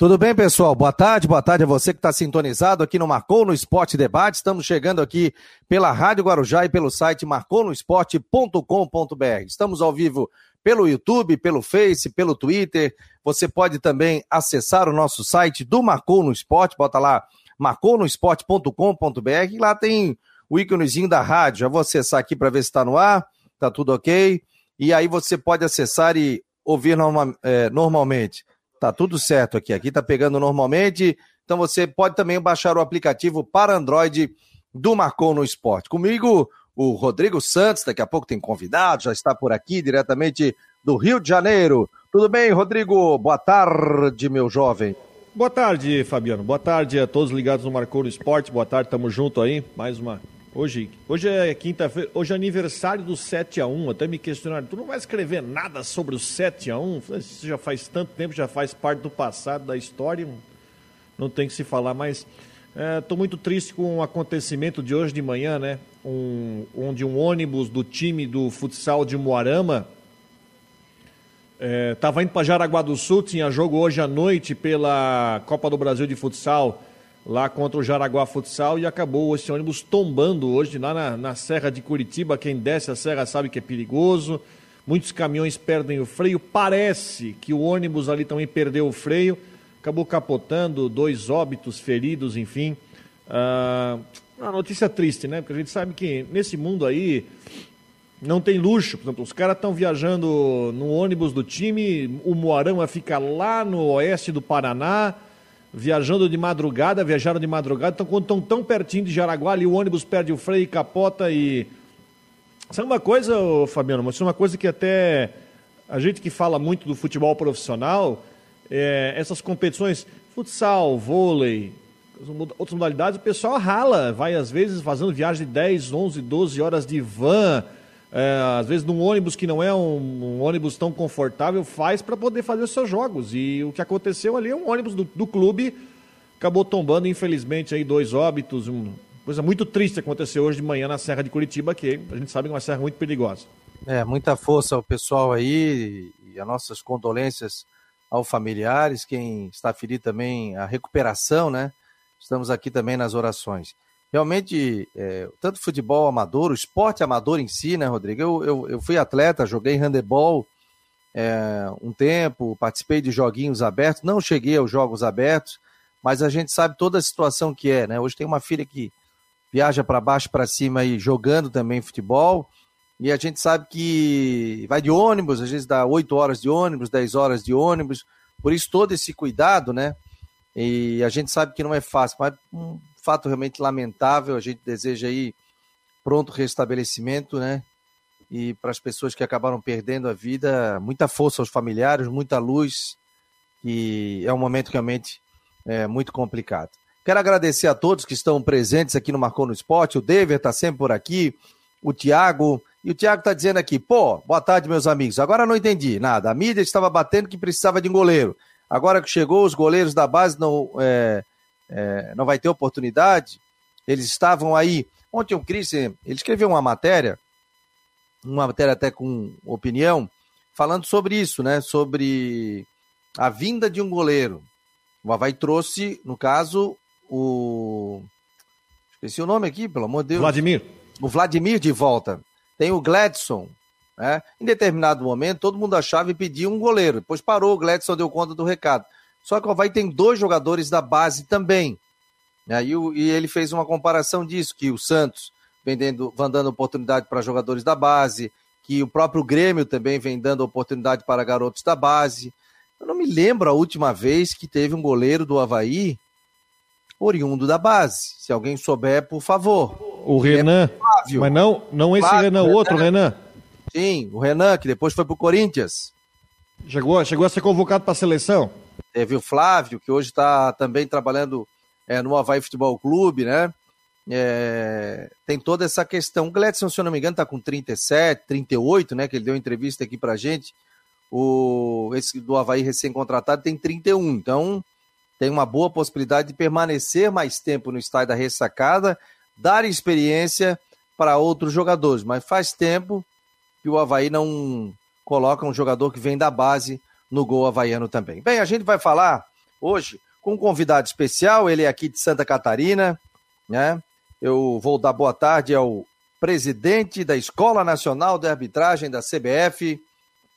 Tudo bem, pessoal? Boa tarde, boa tarde a você que está sintonizado aqui no Marcou no Esporte Debate. Estamos chegando aqui pela Rádio Guarujá e pelo site marconosport.com.br. Estamos ao vivo pelo YouTube, pelo Face, pelo Twitter. Você pode também acessar o nosso site do Marcou no Esporte, bota lá marconosport.com.br lá tem o íconezinho da rádio. Já vou acessar aqui para ver se está no ar, tá tudo ok. E aí você pode acessar e ouvir norma, é, normalmente. Tá tudo certo aqui. Aqui tá pegando normalmente. Então você pode também baixar o aplicativo para Android do Marcou no Esporte. Comigo, o Rodrigo Santos, daqui a pouco tem convidado, já está por aqui diretamente do Rio de Janeiro. Tudo bem, Rodrigo? Boa tarde, meu jovem. Boa tarde, Fabiano. Boa tarde a todos ligados no Marcou no Esporte. Boa tarde, tamo junto aí. Mais uma Hoje, hoje é quinta-feira, hoje é aniversário do 7 a 1 Até me questionaram, tu não vai escrever nada sobre o 7 a 1 Isso já faz tanto tempo, já faz parte do passado, da história, não tem que se falar mais. Estou é, muito triste com o acontecimento de hoje de manhã, né? Um, onde um ônibus do time do futsal de Moarama estava é, indo para Jaraguá do Sul, tinha jogo hoje à noite pela Copa do Brasil de Futsal lá contra o Jaraguá Futsal e acabou esse ônibus tombando hoje lá na, na Serra de Curitiba. Quem desce a serra sabe que é perigoso. Muitos caminhões perdem o freio. Parece que o ônibus ali também perdeu o freio. Acabou capotando, dois óbitos, feridos, enfim. Ah, uma notícia triste, né? Porque a gente sabe que nesse mundo aí não tem luxo. Por exemplo, os caras estão viajando no ônibus do time, o Moarama fica lá no oeste do Paraná viajando de madrugada, viajaram de madrugada, então quando estão tão pertinho de Jaraguá, ali o ônibus perde o freio, capota e. Sabe uma coisa, Fabiano? Mas é uma coisa que até a gente que fala muito do futebol profissional, é, essas competições, futsal, vôlei, outras modalidades, o pessoal rala, vai às vezes fazendo viagem de 10, 11, 12 horas de van, é, às vezes num ônibus que não é um, um ônibus tão confortável, faz para poder fazer os seus jogos. E o que aconteceu ali é um ônibus do, do clube, acabou tombando, infelizmente, aí dois óbitos. Uma coisa muito triste aconteceu hoje de manhã na Serra de Curitiba, que a gente sabe que é uma serra muito perigosa. É, muita força ao pessoal aí e as nossas condolências aos familiares, quem está ferido também, a recuperação, né? Estamos aqui também nas orações realmente, é, tanto futebol amador, o esporte amador em si, né, Rodrigo? Eu, eu, eu fui atleta, joguei handebol é, um tempo, participei de joguinhos abertos, não cheguei aos jogos abertos, mas a gente sabe toda a situação que é, né? Hoje tem uma filha que viaja para baixo, para cima e jogando também futebol, e a gente sabe que vai de ônibus, às vezes dá 8 horas de ônibus, 10 horas de ônibus, por isso todo esse cuidado, né? E a gente sabe que não é fácil, mas um fato realmente lamentável. A gente deseja aí pronto restabelecimento, né? E para as pessoas que acabaram perdendo a vida, muita força aos familiares, muita luz, e é um momento realmente é, muito complicado. Quero agradecer a todos que estão presentes aqui no Marcou no Esporte. O Dever está sempre por aqui, o Tiago. E o Tiago está dizendo aqui, pô, boa tarde, meus amigos. Agora não entendi nada. A mídia estava batendo que precisava de um goleiro. Agora que chegou, os goleiros da base não, é, é, não vai ter oportunidade. Eles estavam aí. Ontem o Cris, ele escreveu uma matéria, uma matéria até com opinião, falando sobre isso, né? Sobre a vinda de um goleiro. O Havaí trouxe, no caso, o. Esqueci o nome aqui, pelo amor de Deus. Vladimir. O Vladimir de volta. Tem o Gladson, né? Em determinado momento, todo mundo achava e pedia um goleiro. Depois parou, o Gladson deu conta do recado. Só que o Havaí tem dois jogadores da base também. Né? E, o, e ele fez uma comparação disso, que o Santos vem dando, vem dando oportunidade para jogadores da base, que o próprio Grêmio também vem dando oportunidade para garotos da base. Eu não me lembro a última vez que teve um goleiro do Havaí oriundo da base. Se alguém souber, por favor. O Renan. Mas não, não esse Flávio, Renan, o outro Renan. Sim, o Renan, que depois foi para o Corinthians. Chegou, chegou a ser convocado para a seleção? Teve o Flávio, que hoje está também trabalhando é, no Havaí Futebol Clube, né? É, tem toda essa questão. O Gledson, se eu não me engano, está com 37, 38, né? Que ele deu entrevista aqui pra gente. O, esse do Havaí recém-contratado tem 31. Então, tem uma boa possibilidade de permanecer mais tempo no estádio da ressacada, dar experiência para outros jogadores. Mas faz tempo que o Havaí não coloca um jogador que vem da base no gol havaiano também. Bem, a gente vai falar hoje com um convidado especial, ele é aqui de Santa Catarina, né? Eu vou dar boa tarde ao presidente da Escola Nacional de Arbitragem da CBF,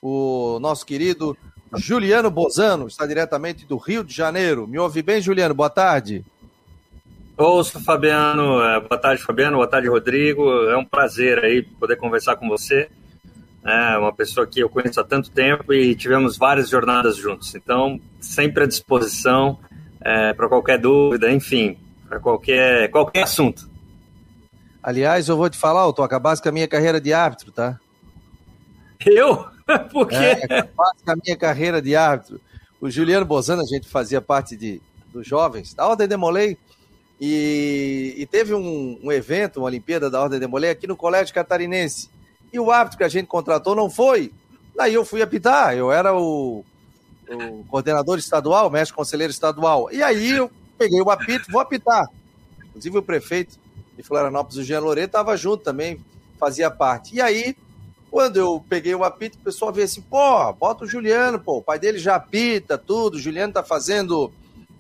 o nosso querido Juliano Bozano, está diretamente do Rio de Janeiro. Me ouve bem, Juliano? Boa tarde. Ouço, Fabiano. É, boa tarde, Fabiano. Boa tarde, Rodrigo. É um prazer aí poder conversar com você. É uma pessoa que eu conheço há tanto tempo e tivemos várias jornadas juntos. Então, sempre à disposição é, para qualquer dúvida, enfim, para qualquer, qualquer assunto. Aliás, eu vou te falar, eu tô acabando com a minha carreira de árbitro, tá? Eu? Por quê? É, acabasse com a minha carreira de árbitro. O Juliano Bozano, a gente fazia parte de, dos jovens, da Ordem Demolei, e, e teve um, um, evento, uma Olimpíada da Ordem Demolei aqui no Colégio Catarinense. E o árbitro que a gente contratou não foi. Daí eu fui apitar, eu era o, o coordenador estadual, mestre conselheiro estadual. E aí eu peguei o apito, vou apitar. Inclusive o prefeito de Florianópolis, o Jean Loreto, estava junto também, fazia parte. E aí, quando eu peguei o apito, o pessoal veio assim, pô, bota o Juliano, pô, o pai dele já apita tudo, o Juliano tá fazendo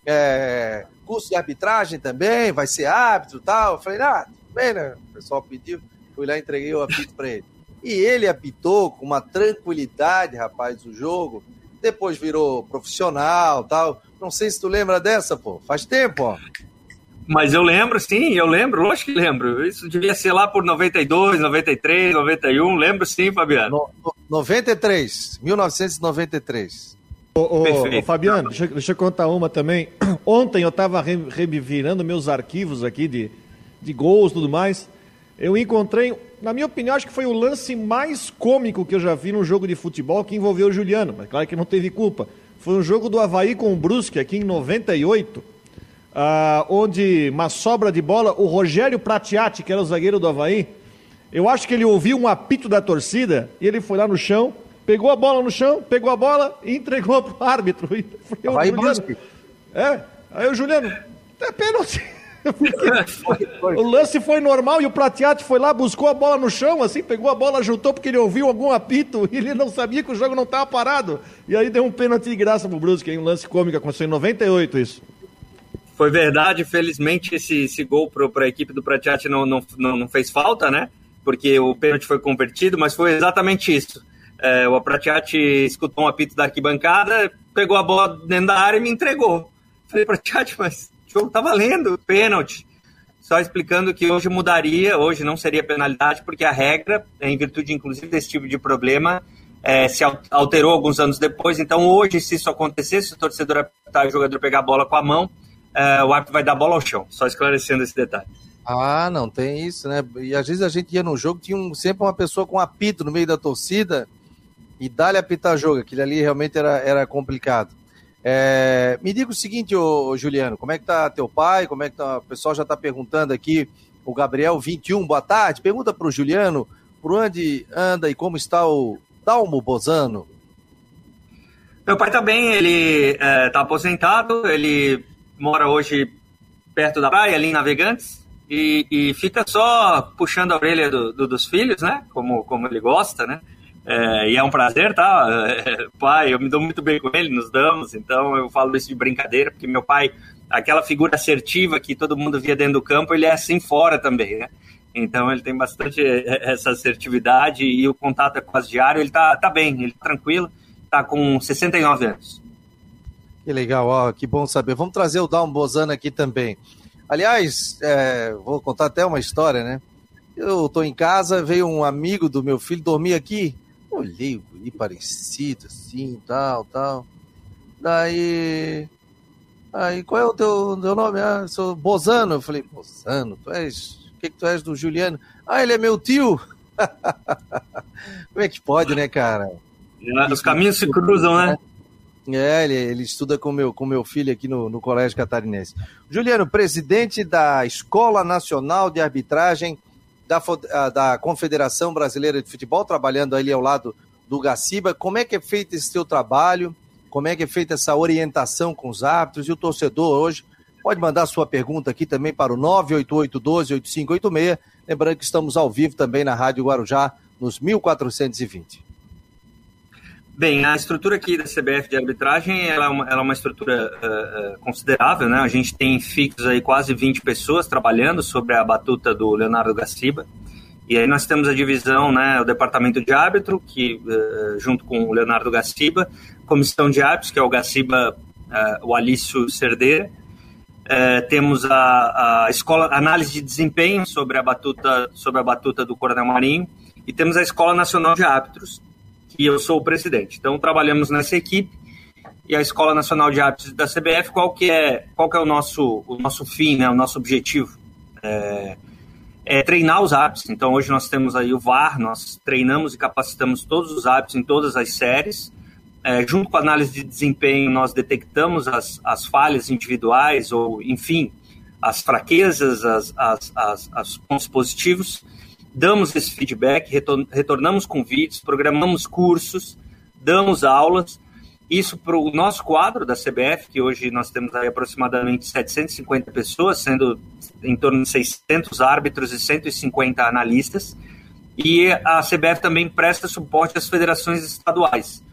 é, curso de arbitragem também, vai ser árbitro e tal. Eu falei, ah, bem, né? O pessoal pediu, fui lá e entreguei o apito para ele. E ele apitou com uma tranquilidade, rapaz, o jogo. Depois virou profissional tal. Não sei se tu lembra dessa, pô. Faz tempo, ó. Mas eu lembro, sim, eu lembro, lógico que lembro. Isso devia ser lá por 92, 93, 91. Lembro sim, Fabiano. No, 93, 1993. Ô, ô, ô Fabiano, deixa, deixa, eu contar uma também. Ontem eu estava revirando meus arquivos aqui de, de gols e tudo mais. Eu encontrei, na minha opinião, acho que foi o lance mais cômico que eu já vi num jogo de futebol que envolveu o Juliano, mas claro que não teve culpa. Foi um jogo do Havaí com o Brusque aqui em 98 ah, onde uma sobra de bola, o Rogério Pratiati, que era o zagueiro do Havaí, eu acho que ele ouviu um apito da torcida e ele foi lá no chão, pegou a bola no chão, pegou a bola e entregou para o árbitro. Havaí Juliano, É, aí o Juliano, é pênalti. O lance foi normal e o Pratiati foi lá, buscou a bola no chão, assim, pegou a bola, juntou porque ele ouviu algum apito e ele não sabia que o jogo não estava parado. E aí deu um pênalti de graça pro Brusque, um lance cômico, aconteceu em 98 isso. Foi verdade, felizmente esse, esse gol para a equipe do Pratiati não, não, não, não, fez falta, né? Porque o pênalti foi convertido, mas foi exatamente isso. É, o Pratiati escutou um apito da arquibancada, pegou a bola dentro da área e me entregou. Falei, Pratiati, mas jogo tá valendo, pênalti. Só explicando que hoje mudaria, hoje não seria penalidade, porque a regra, em virtude inclusive desse tipo de problema, é, se alterou alguns anos depois. Então, hoje, se isso acontecesse, se o torcedor apitar o jogador pegar a bola com a mão, é, o árbitro vai dar bola ao chão. Só esclarecendo esse detalhe. Ah, não, tem isso, né? E às vezes a gente ia no jogo, tinha um, sempre uma pessoa com um apito no meio da torcida e dá-lhe apitar jogo. Aquilo ali realmente era, era complicado. É, me diga o seguinte, ô, Juliano, como é que tá teu pai? Como é que tá? O pessoal já está perguntando aqui, o Gabriel 21, boa tarde. Pergunta para o Juliano por onde anda e como está o Dalmo Bozano. Meu pai está bem, ele é, tá aposentado, ele mora hoje perto da praia, ali em Navegantes, e, e fica só puxando a orelha do, do, dos filhos, né? Como, como ele gosta, né? É, e é um prazer, tá? É, pai, eu me dou muito bem com ele, nos damos, então eu falo isso de brincadeira, porque meu pai, aquela figura assertiva que todo mundo via dentro do campo, ele é assim fora também, né? Então ele tem bastante essa assertividade e o contato é quase diário. Ele tá, tá bem, ele tá tranquilo, tá com 69 anos. Que legal, ó, que bom saber. Vamos trazer o Dalmo Bozano aqui também. Aliás, é, vou contar até uma história, né? Eu tô em casa, veio um amigo do meu filho dormir aqui. Olhei guri parecido, assim, tal, tal. Daí. Aí, qual é o teu, teu nome? Ah, sou Bozano. Eu falei, Bozano, tu és. O que, que tu és do Juliano? Ah, ele é meu tio. Como é que pode, né, cara? Os caminhos se cruzam, né? É, ele, ele estuda com meu, com meu filho aqui no, no Colégio Catarinense. Juliano, presidente da Escola Nacional de Arbitragem da, da Confederação Brasileira de Futebol, trabalhando ali ao lado do Gaciba. Como é que é feito esse seu trabalho? Como é que é feita essa orientação com os árbitros? E o torcedor hoje pode mandar sua pergunta aqui também para o 988-12-8586. Lembrando que estamos ao vivo também na Rádio Guarujá, nos 1420. Bem, a estrutura aqui da CBF de arbitragem ela é uma, ela é uma estrutura uh, uh, considerável, né? A gente tem fixos aí quase 20 pessoas trabalhando sobre a batuta do Leonardo Gaciba. E aí nós temos a divisão, né, o departamento de árbitro, que uh, junto com o Leonardo Gaciba, comissão de árbitros, que é o Gaciba, o Alício Cerdeira, temos a, a escola análise de desempenho sobre a batuta sobre a batuta do Coronel Marinho e temos a Escola Nacional de Árbitros, que eu sou o presidente. Então trabalhamos nessa equipe e a Escola Nacional de Árbitros da CBF, qual que é, qual que é o nosso o nosso fim, né, o nosso objetivo? É, é treinar os árbitros. Então hoje nós temos aí o VAR, nós treinamos e capacitamos todos os árbitros em todas as séries. É, junto com a análise de desempenho, nós detectamos as, as falhas individuais ou, enfim, as fraquezas, as, as, as, as pontos positivos damos esse feedback, retornamos com vídeos, programamos cursos, damos aulas. Isso para o nosso quadro da CBF, que hoje nós temos aí aproximadamente 750 pessoas, sendo em torno de 600 árbitros e 150 analistas. E a CBF também presta suporte às federações estaduais.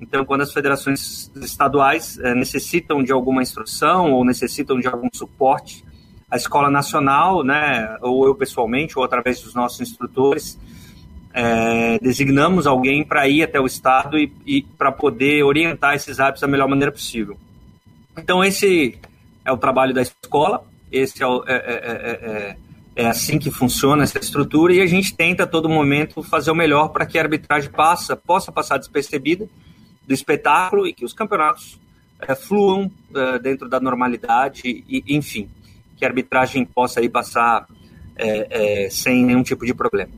Então, quando as federações estaduais é, necessitam de alguma instrução ou necessitam de algum suporte, a escola nacional, né, ou eu pessoalmente, ou através dos nossos instrutores, é, designamos alguém para ir até o estado e, e para poder orientar esses hábitos da melhor maneira possível. Então esse é o trabalho da escola, esse é, o, é, é, é, assim que funciona essa estrutura e a gente tenta a todo momento fazer o melhor para que a arbitragem passa, possa passar despercebida do espetáculo e que os campeonatos fluam dentro da normalidade e enfim que a arbitragem possa aí passar é, é, sem nenhum tipo de problema.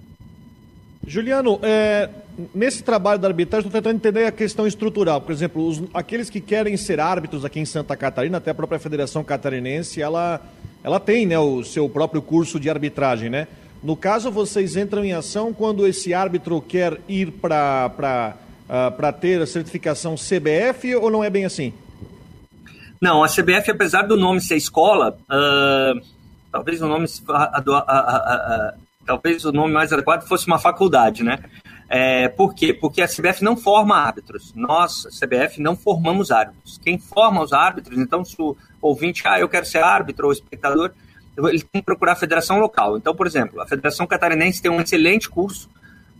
Juliano, é, nesse trabalho da arbitragem, estou tentando entender a questão estrutural. Por exemplo, os, aqueles que querem ser árbitros aqui em Santa Catarina, até a própria Federação Catarinense, ela, ela tem né, o seu próprio curso de arbitragem, né? No caso, vocês entram em ação quando esse árbitro quer ir para uh, ter a certificação CBF ou não é bem assim? Não, a CBF, apesar do nome ser escola, uh, talvez o nome talvez o nome mais adequado fosse uma faculdade, né? É, por quê? Porque a CBF não forma árbitros. Nós, a CBF, não formamos árbitros. Quem forma os árbitros, então, se o ouvinte, ah, eu quero ser árbitro ou espectador, ele tem que procurar a federação local. Então, por exemplo, a Federação Catarinense tem um excelente curso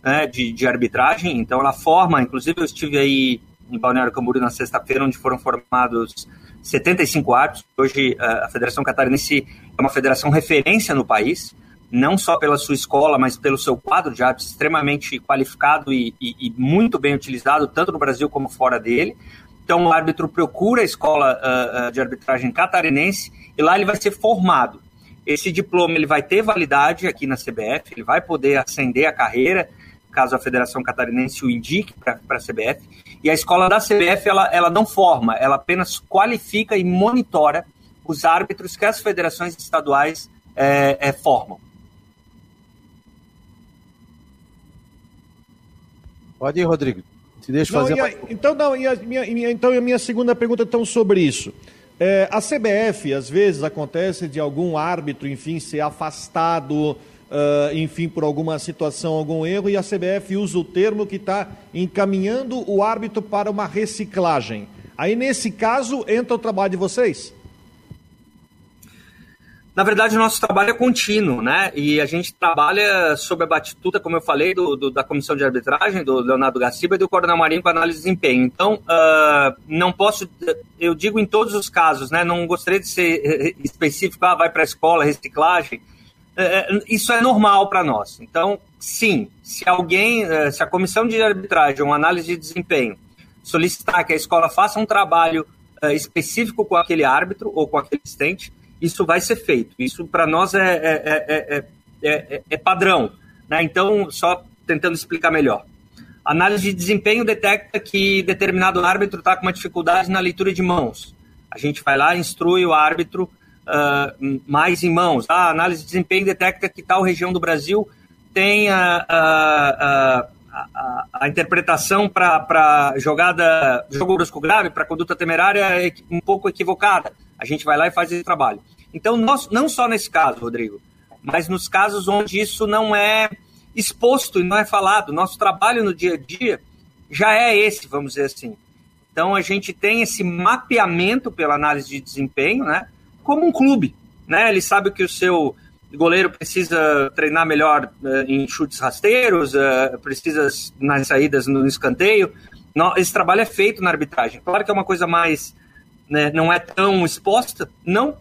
né, de, de arbitragem, então ela forma, inclusive eu estive aí em Balneário Camboriú na sexta-feira, onde foram formados 75 árbitros. Hoje a Federação Catarinense é uma federação referência no país, não só pela sua escola, mas pelo seu quadro de árbitros extremamente qualificado e, e, e muito bem utilizado, tanto no Brasil como fora dele. Então o árbitro procura a escola uh, de arbitragem catarinense e lá ele vai ser formado. Esse diploma ele vai ter validade aqui na CBF, ele vai poder ascender a carreira, caso a Federação Catarinense o indique para a CBF. E a escola da CBF ela, ela não forma, ela apenas qualifica e monitora os árbitros que as federações estaduais é, é, formam. Pode ir, Rodrigo. Se deixa não, fazer. A, então, não, e a minha, então a minha segunda pergunta então sobre isso. É, a CBF, às vezes, acontece de algum árbitro, enfim, ser afastado uh, enfim, por alguma situação, algum erro, e a CBF usa o termo que está encaminhando o árbitro para uma reciclagem. Aí, nesse caso, entra o trabalho de vocês? Na verdade, o nosso trabalho é contínuo, né? E a gente trabalha sob a batuta, como eu falei, do, do, da comissão de arbitragem, do Leonardo Gaciba e do Coronel Marinho com análise de desempenho. Então, uh, não posso, eu digo em todos os casos, né? Não gostaria de ser específico, ah, vai para a escola, reciclagem. É, é, isso é normal para nós. Então, sim, se alguém, é, se a comissão de arbitragem, uma análise de desempenho, solicitar que a escola faça um trabalho específico com aquele árbitro ou com aquele assistente, isso vai ser feito. Isso para nós é, é, é, é, padrão. Né? Então, só tentando explicar melhor. Análise de desempenho detecta que determinado árbitro está com uma dificuldade na leitura de mãos. A gente vai lá, instrui o árbitro uh, mais em mãos. A análise de desempenho detecta que tal região do Brasil tem a, a, a, a interpretação para jogada, jogo brusco grave, para conduta temerária um pouco equivocada. A gente vai lá e faz esse trabalho. Então, nós, não só nesse caso, Rodrigo, mas nos casos onde isso não é exposto e não é falado. Nosso trabalho no dia a dia já é esse, vamos dizer assim. Então a gente tem esse mapeamento pela análise de desempenho, né? Como um clube, né? Ele sabe que o seu goleiro precisa treinar melhor uh, em chutes rasteiros, uh, precisa nas saídas no escanteio. Não, esse trabalho é feito na arbitragem. Claro que é uma coisa mais, né, não é tão exposta, não,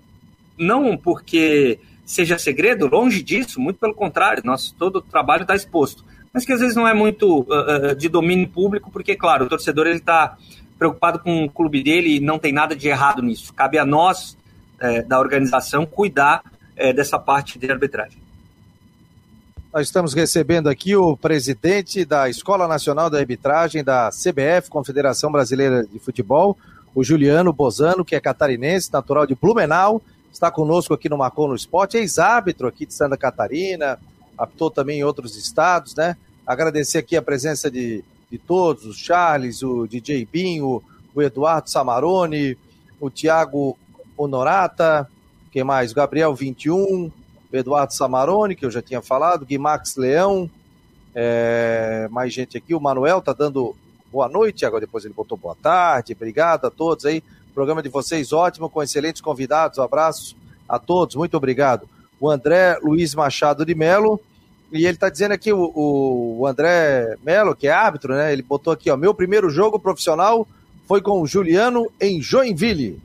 não porque seja segredo, longe disso, muito pelo contrário, nosso todo o trabalho está exposto, mas que às vezes não é muito uh, de domínio público, porque claro, o torcedor está preocupado com o clube dele e não tem nada de errado nisso. Cabe a nós da organização cuidar é, dessa parte de arbitragem. Nós estamos recebendo aqui o presidente da Escola Nacional da Arbitragem da CBF, Confederação Brasileira de Futebol, o Juliano Bozano, que é catarinense, natural de Blumenau, está conosco aqui no Marcou no Esporte, ex-árbitro aqui de Santa Catarina, apitou também em outros estados, né? Agradecer aqui a presença de, de todos, o Charles, o DJ Binho, o Eduardo Samarone, o Tiago Honorata, quem mais? Gabriel 21, Eduardo Samarone, que eu já tinha falado, Guimax Leão, é, mais gente aqui, o Manuel tá dando boa noite, agora depois ele botou boa tarde, obrigado a todos aí, programa de vocês ótimo, com excelentes convidados, um abraço a todos, muito obrigado. O André Luiz Machado de Melo, e ele tá dizendo aqui, o, o André Melo, que é árbitro, né, ele botou aqui, ó, meu primeiro jogo profissional foi com o Juliano em Joinville.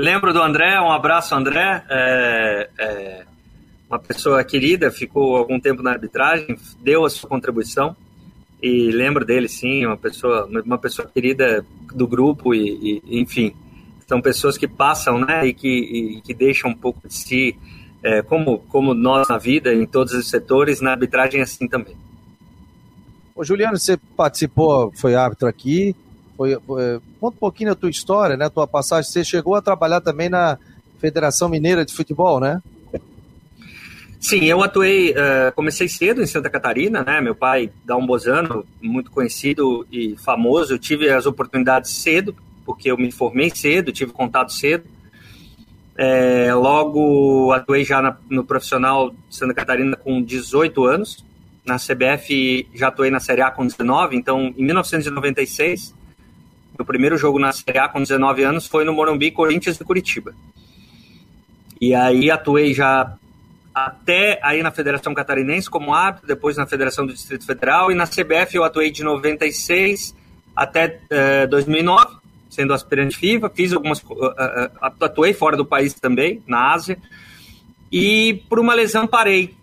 Lembro do André, um abraço, André. É, é, uma pessoa querida, ficou algum tempo na arbitragem, deu a sua contribuição. E lembro dele, sim, uma pessoa, uma pessoa querida do grupo, e, e enfim, são pessoas que passam né, e, que, e, que deixam um pouco de si, é, como, como nós na vida, em todos os setores, na arbitragem é assim também. Ô Juliano, você participou, foi árbitro aqui, foi, foi, conta um pouquinho da tua história, né? Tua passagem. Você chegou a trabalhar também na Federação Mineira de Futebol, né? Sim, eu atuei, uh, comecei cedo em Santa Catarina, né? Meu pai, Dom Bozano, muito conhecido e famoso. Eu tive as oportunidades cedo, porque eu me formei cedo, tive contato cedo. É, logo atuei já na, no profissional de Santa Catarina com 18 anos. Na CBF já atuei na Série A com 19, então em 1996 meu primeiro jogo na Série A com 19 anos foi no Morumbi, Corinthians e Curitiba. E aí atuei já até aí na Federação Catarinense como árbitro, depois na Federação do Distrito Federal e na CBF eu atuei de 96 até uh, eh, 2009, sendo aspirante FIFA, fiz algumas uh, uh, atuei fora do país também, na Ásia. E por uma lesão parei.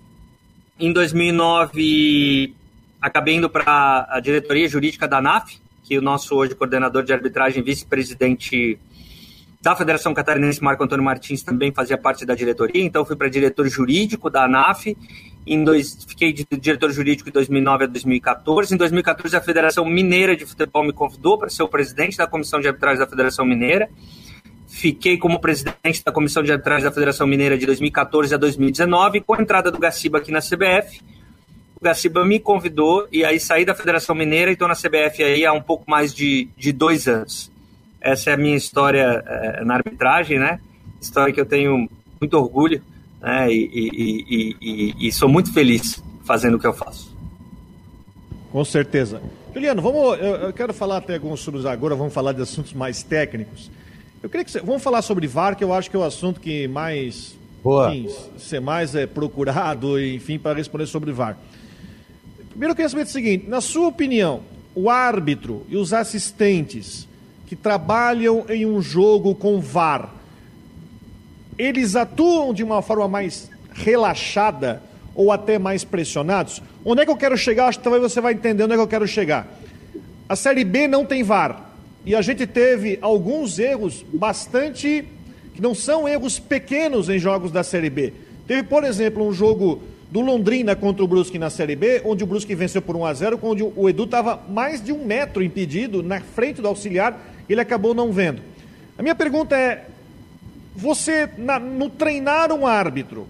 Em 2009 acabei indo para a diretoria jurídica da ANAF, que o nosso hoje coordenador de arbitragem, vice-presidente da Federação Catarinense, Marco Antônio Martins, também fazia parte da diretoria, então fui para diretor jurídico da ANAF, em dois, fiquei de diretor jurídico de 2009 a 2014. Em 2014, a Federação Mineira de Futebol me convidou para ser o presidente da Comissão de Arbitragem da Federação Mineira. Fiquei como presidente da Comissão de Arbitragem da Federação Mineira de 2014 a 2019, com a entrada do Gaciba aqui na CBF o Gaciba me convidou e aí saí da Federação Mineira e estou na CBF aí há um pouco mais de, de dois anos. Essa é a minha história é, na arbitragem, né? História que eu tenho muito orgulho né? e, e, e, e, sou muito feliz fazendo o que eu faço. Com certeza. Juliano, vamos, eu, eu quero falar até alguns assuntos agora, vamos falar de assuntos mais técnicos. Eu queria que você, vamos falar sobre VAR, que eu acho que é o assunto que mais Boa. Enfim, ser mais é procurado, enfim, para responder sobre VAR. Primeiro eu queria saber o seguinte: na sua opinião, o árbitro e os assistentes que trabalham em um jogo com VAR, eles atuam de uma forma mais relaxada ou até mais pressionados? Onde é que eu quero chegar? Acho que talvez você vai entender onde é que eu quero chegar. A Série B não tem VAR. E a gente teve alguns erros bastante. que não são erros pequenos em jogos da Série B. Teve, por exemplo, um jogo do Londrina contra o Brusque na Série B, onde o Brusque venceu por 1 a 0 onde o Edu estava mais de um metro impedido na frente do auxiliar, ele acabou não vendo. A minha pergunta é: você, na, no treinar um árbitro,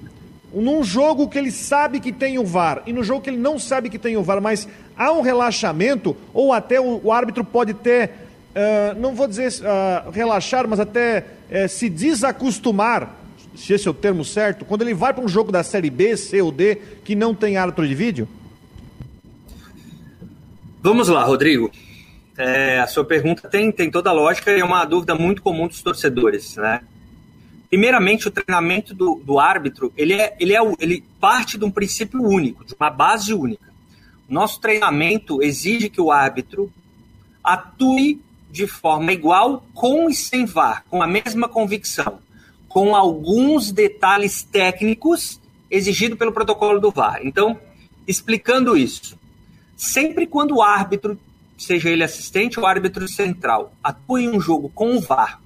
num jogo que ele sabe que tem o VAR e no jogo que ele não sabe que tem o VAR, mas há um relaxamento, ou até o, o árbitro pode ter, uh, não vou dizer uh, relaxar, mas até uh, se desacostumar se esse é o termo certo, quando ele vai para um jogo da Série B, C ou D, que não tem árbitro de vídeo? Vamos lá, Rodrigo. É, a sua pergunta tem, tem toda a lógica e é uma dúvida muito comum dos torcedores, né? Primeiramente, o treinamento do, do árbitro, ele, é, ele, é, ele parte de um princípio único, de uma base única. Nosso treinamento exige que o árbitro atue de forma igual com e sem VAR, com a mesma convicção, com alguns detalhes técnicos exigidos pelo protocolo do VAR. Então, explicando isso, sempre quando o árbitro, seja ele assistente ou árbitro central, atua em um jogo com o VAR,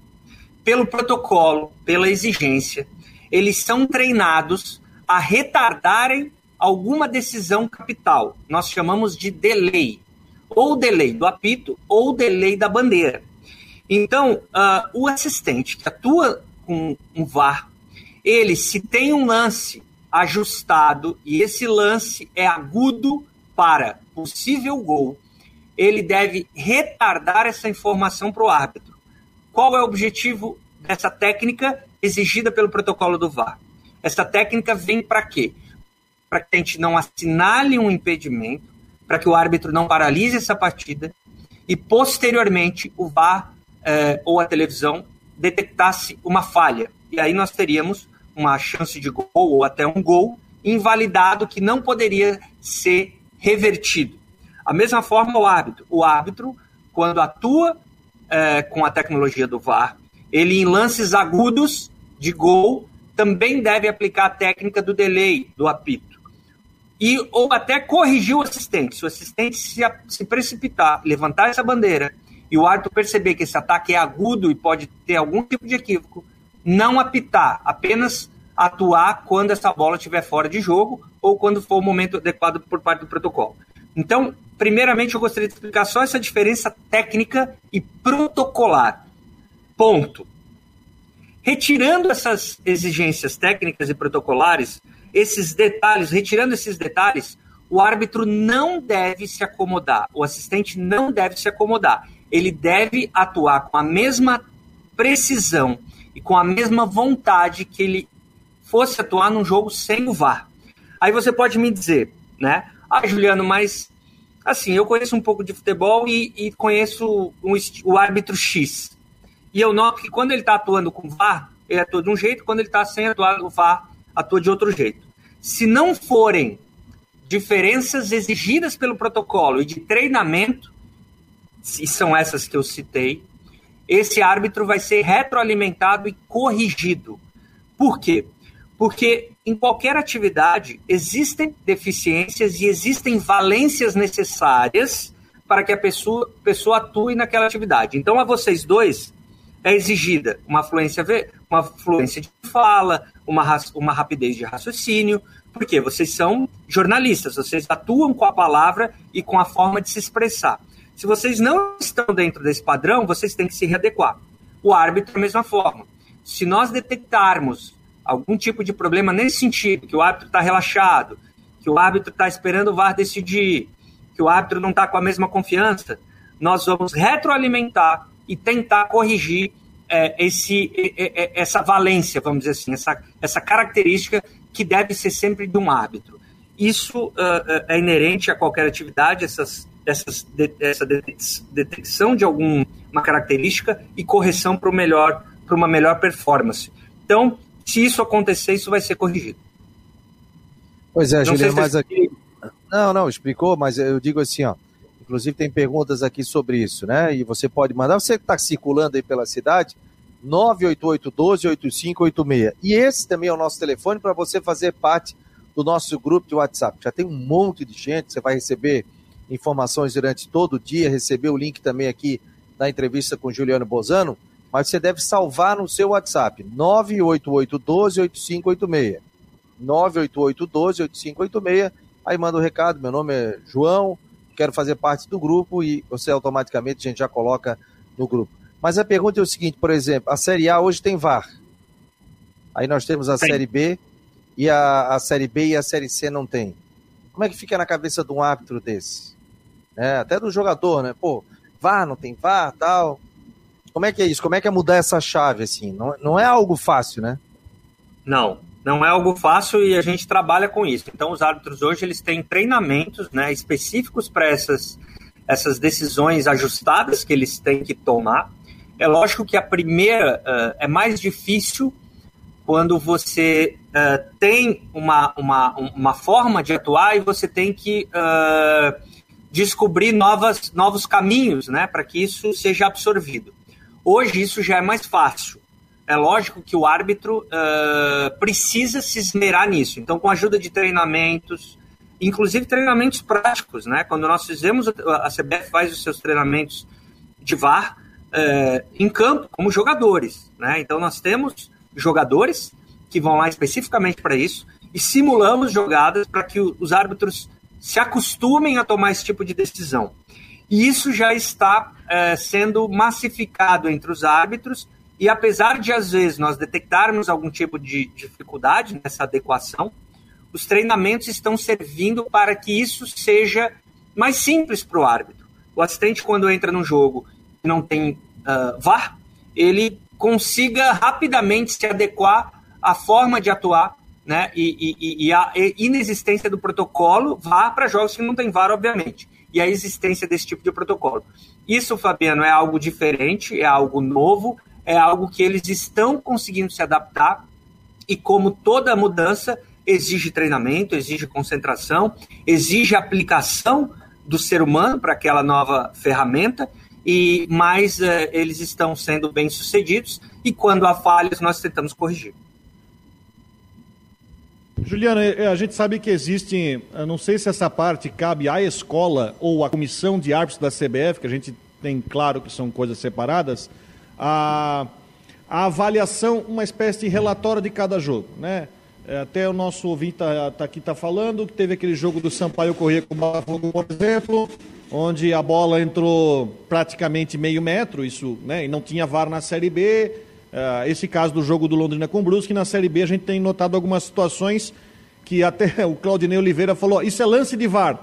pelo protocolo, pela exigência, eles são treinados a retardarem alguma decisão capital. Nós chamamos de delay, ou delay do apito ou delay da bandeira. Então, uh, o assistente que atua com um VAR, ele, se tem um lance ajustado e esse lance é agudo para possível gol, ele deve retardar essa informação para o árbitro. Qual é o objetivo dessa técnica exigida pelo protocolo do VAR? Essa técnica vem para quê? Para que a gente não assinale um impedimento, para que o árbitro não paralise essa partida e, posteriormente, o VAR eh, ou a televisão detectasse uma falha. E aí nós teríamos uma chance de gol ou até um gol invalidado que não poderia ser revertido. A mesma forma o árbitro. O árbitro, quando atua é, com a tecnologia do VAR, ele em lances agudos de gol também deve aplicar a técnica do delay, do apito. E, ou até corrigir o assistente. Se o assistente se, se precipitar, levantar essa bandeira e o árbitro perceber que esse ataque é agudo e pode ter algum tipo de equívoco, não apitar, apenas atuar quando essa bola estiver fora de jogo ou quando for o momento adequado por parte do protocolo. Então, primeiramente, eu gostaria de explicar só essa diferença técnica e protocolar. Ponto. Retirando essas exigências técnicas e protocolares, esses detalhes, retirando esses detalhes, o árbitro não deve se acomodar, o assistente não deve se acomodar. Ele deve atuar com a mesma precisão e com a mesma vontade que ele fosse atuar num jogo sem o VAR. Aí você pode me dizer, né? Ah, Juliano, mas assim, eu conheço um pouco de futebol e, e conheço um, o árbitro X. E eu noto que quando ele está atuando com VAR, ele atua de um jeito, quando ele está sem atuar no VAR, atua de outro jeito. Se não forem diferenças exigidas pelo protocolo e de treinamento, e são essas que eu citei, esse árbitro vai ser retroalimentado e corrigido. Por quê? porque em qualquer atividade existem deficiências e existem valências necessárias para que a pessoa, pessoa atue naquela atividade. Então, a vocês dois é exigida uma fluência, uma fluência de fala, uma, uma rapidez de raciocínio, porque vocês são jornalistas, vocês atuam com a palavra e com a forma de se expressar. Se vocês não estão dentro desse padrão, vocês têm que se readequar. O árbitro, da mesma forma. Se nós detectarmos algum tipo de problema nesse sentido, que o árbitro está relaxado, que o árbitro está esperando o VAR decidir, que o árbitro não está com a mesma confiança, nós vamos retroalimentar e tentar corrigir é, esse, é, essa valência, vamos dizer assim, essa, essa característica que deve ser sempre de um árbitro. Isso uh, é inerente a qualquer atividade, essas, essas, de, essa detecção de alguma característica e correção para melhor, uma melhor performance. Então, se isso acontecer, isso vai ser corrigido. Pois é, Juliano, mas aqui. Não, não, explicou, mas eu digo assim, ó. Inclusive tem perguntas aqui sobre isso, né? E você pode mandar. Você que está circulando aí pela cidade, 988-12-8586. E esse também é o nosso telefone para você fazer parte do nosso grupo de WhatsApp. Já tem um monte de gente, você vai receber informações durante todo o dia, receber o link também aqui da entrevista com Juliano Bozano mas você deve salvar no seu WhatsApp 988-12-8586. 988-12-8586. Aí manda o um recado: meu nome é João, quero fazer parte do grupo e você automaticamente a gente já coloca no grupo. Mas a pergunta é o seguinte: por exemplo, a Série A hoje tem VAR. Aí nós temos a Sim. Série B e a, a Série B e a Série C não tem. Como é que fica na cabeça de um árbitro desse? É, até do jogador, né? Pô, VAR, não tem VAR, tal. Como é que é isso? Como é que é mudar essa chave, assim? Não, não é algo fácil, né? Não, não é algo fácil e a gente trabalha com isso. Então, os árbitros hoje eles têm treinamentos né, específicos para essas essas decisões ajustadas que eles têm que tomar. É lógico que a primeira uh, é mais difícil quando você uh, tem uma, uma, uma forma de atuar e você tem que uh, descobrir novas, novos caminhos né, para que isso seja absorvido. Hoje isso já é mais fácil. É lógico que o árbitro uh, precisa se esmerar nisso. Então, com a ajuda de treinamentos, inclusive treinamentos práticos, né? Quando nós fizemos, a CBF faz os seus treinamentos de VAR uh, em campo, como jogadores, né? Então, nós temos jogadores que vão lá especificamente para isso e simulamos jogadas para que os árbitros se acostumem a tomar esse tipo de decisão. E isso já está uh, sendo massificado entre os árbitros e apesar de, às vezes, nós detectarmos algum tipo de dificuldade nessa adequação, os treinamentos estão servindo para que isso seja mais simples para o árbitro. O assistente, quando entra no jogo e não tem uh, VAR, ele consiga rapidamente se adequar à forma de atuar né, e, e, e a inexistência do protocolo VAR para jogos que não tem VAR, obviamente, e a existência desse tipo de protocolo. Isso, Fabiano, é algo diferente, é algo novo, é algo que eles estão conseguindo se adaptar. E como toda mudança exige treinamento, exige concentração, exige aplicação do ser humano para aquela nova ferramenta. E mais uh, eles estão sendo bem sucedidos e quando há falhas nós tentamos corrigir. Juliana, é, a gente sabe que existe, não sei se essa parte cabe à escola ou à comissão de árbitros da CBF, que a gente tem claro que são coisas separadas, a, a avaliação, uma espécie de relatório de cada jogo, né? É, até o nosso ouvinte tá, tá aqui está falando que teve aquele jogo do Sampaio Corrêa com o Botafogo, por exemplo, onde a bola entrou praticamente meio metro, isso, né? E não tinha VAR na Série B. Uh, esse caso do jogo do Londrina com o Brusque, na Série B a gente tem notado algumas situações que até o Claudinei Oliveira falou, isso é lance de VAR,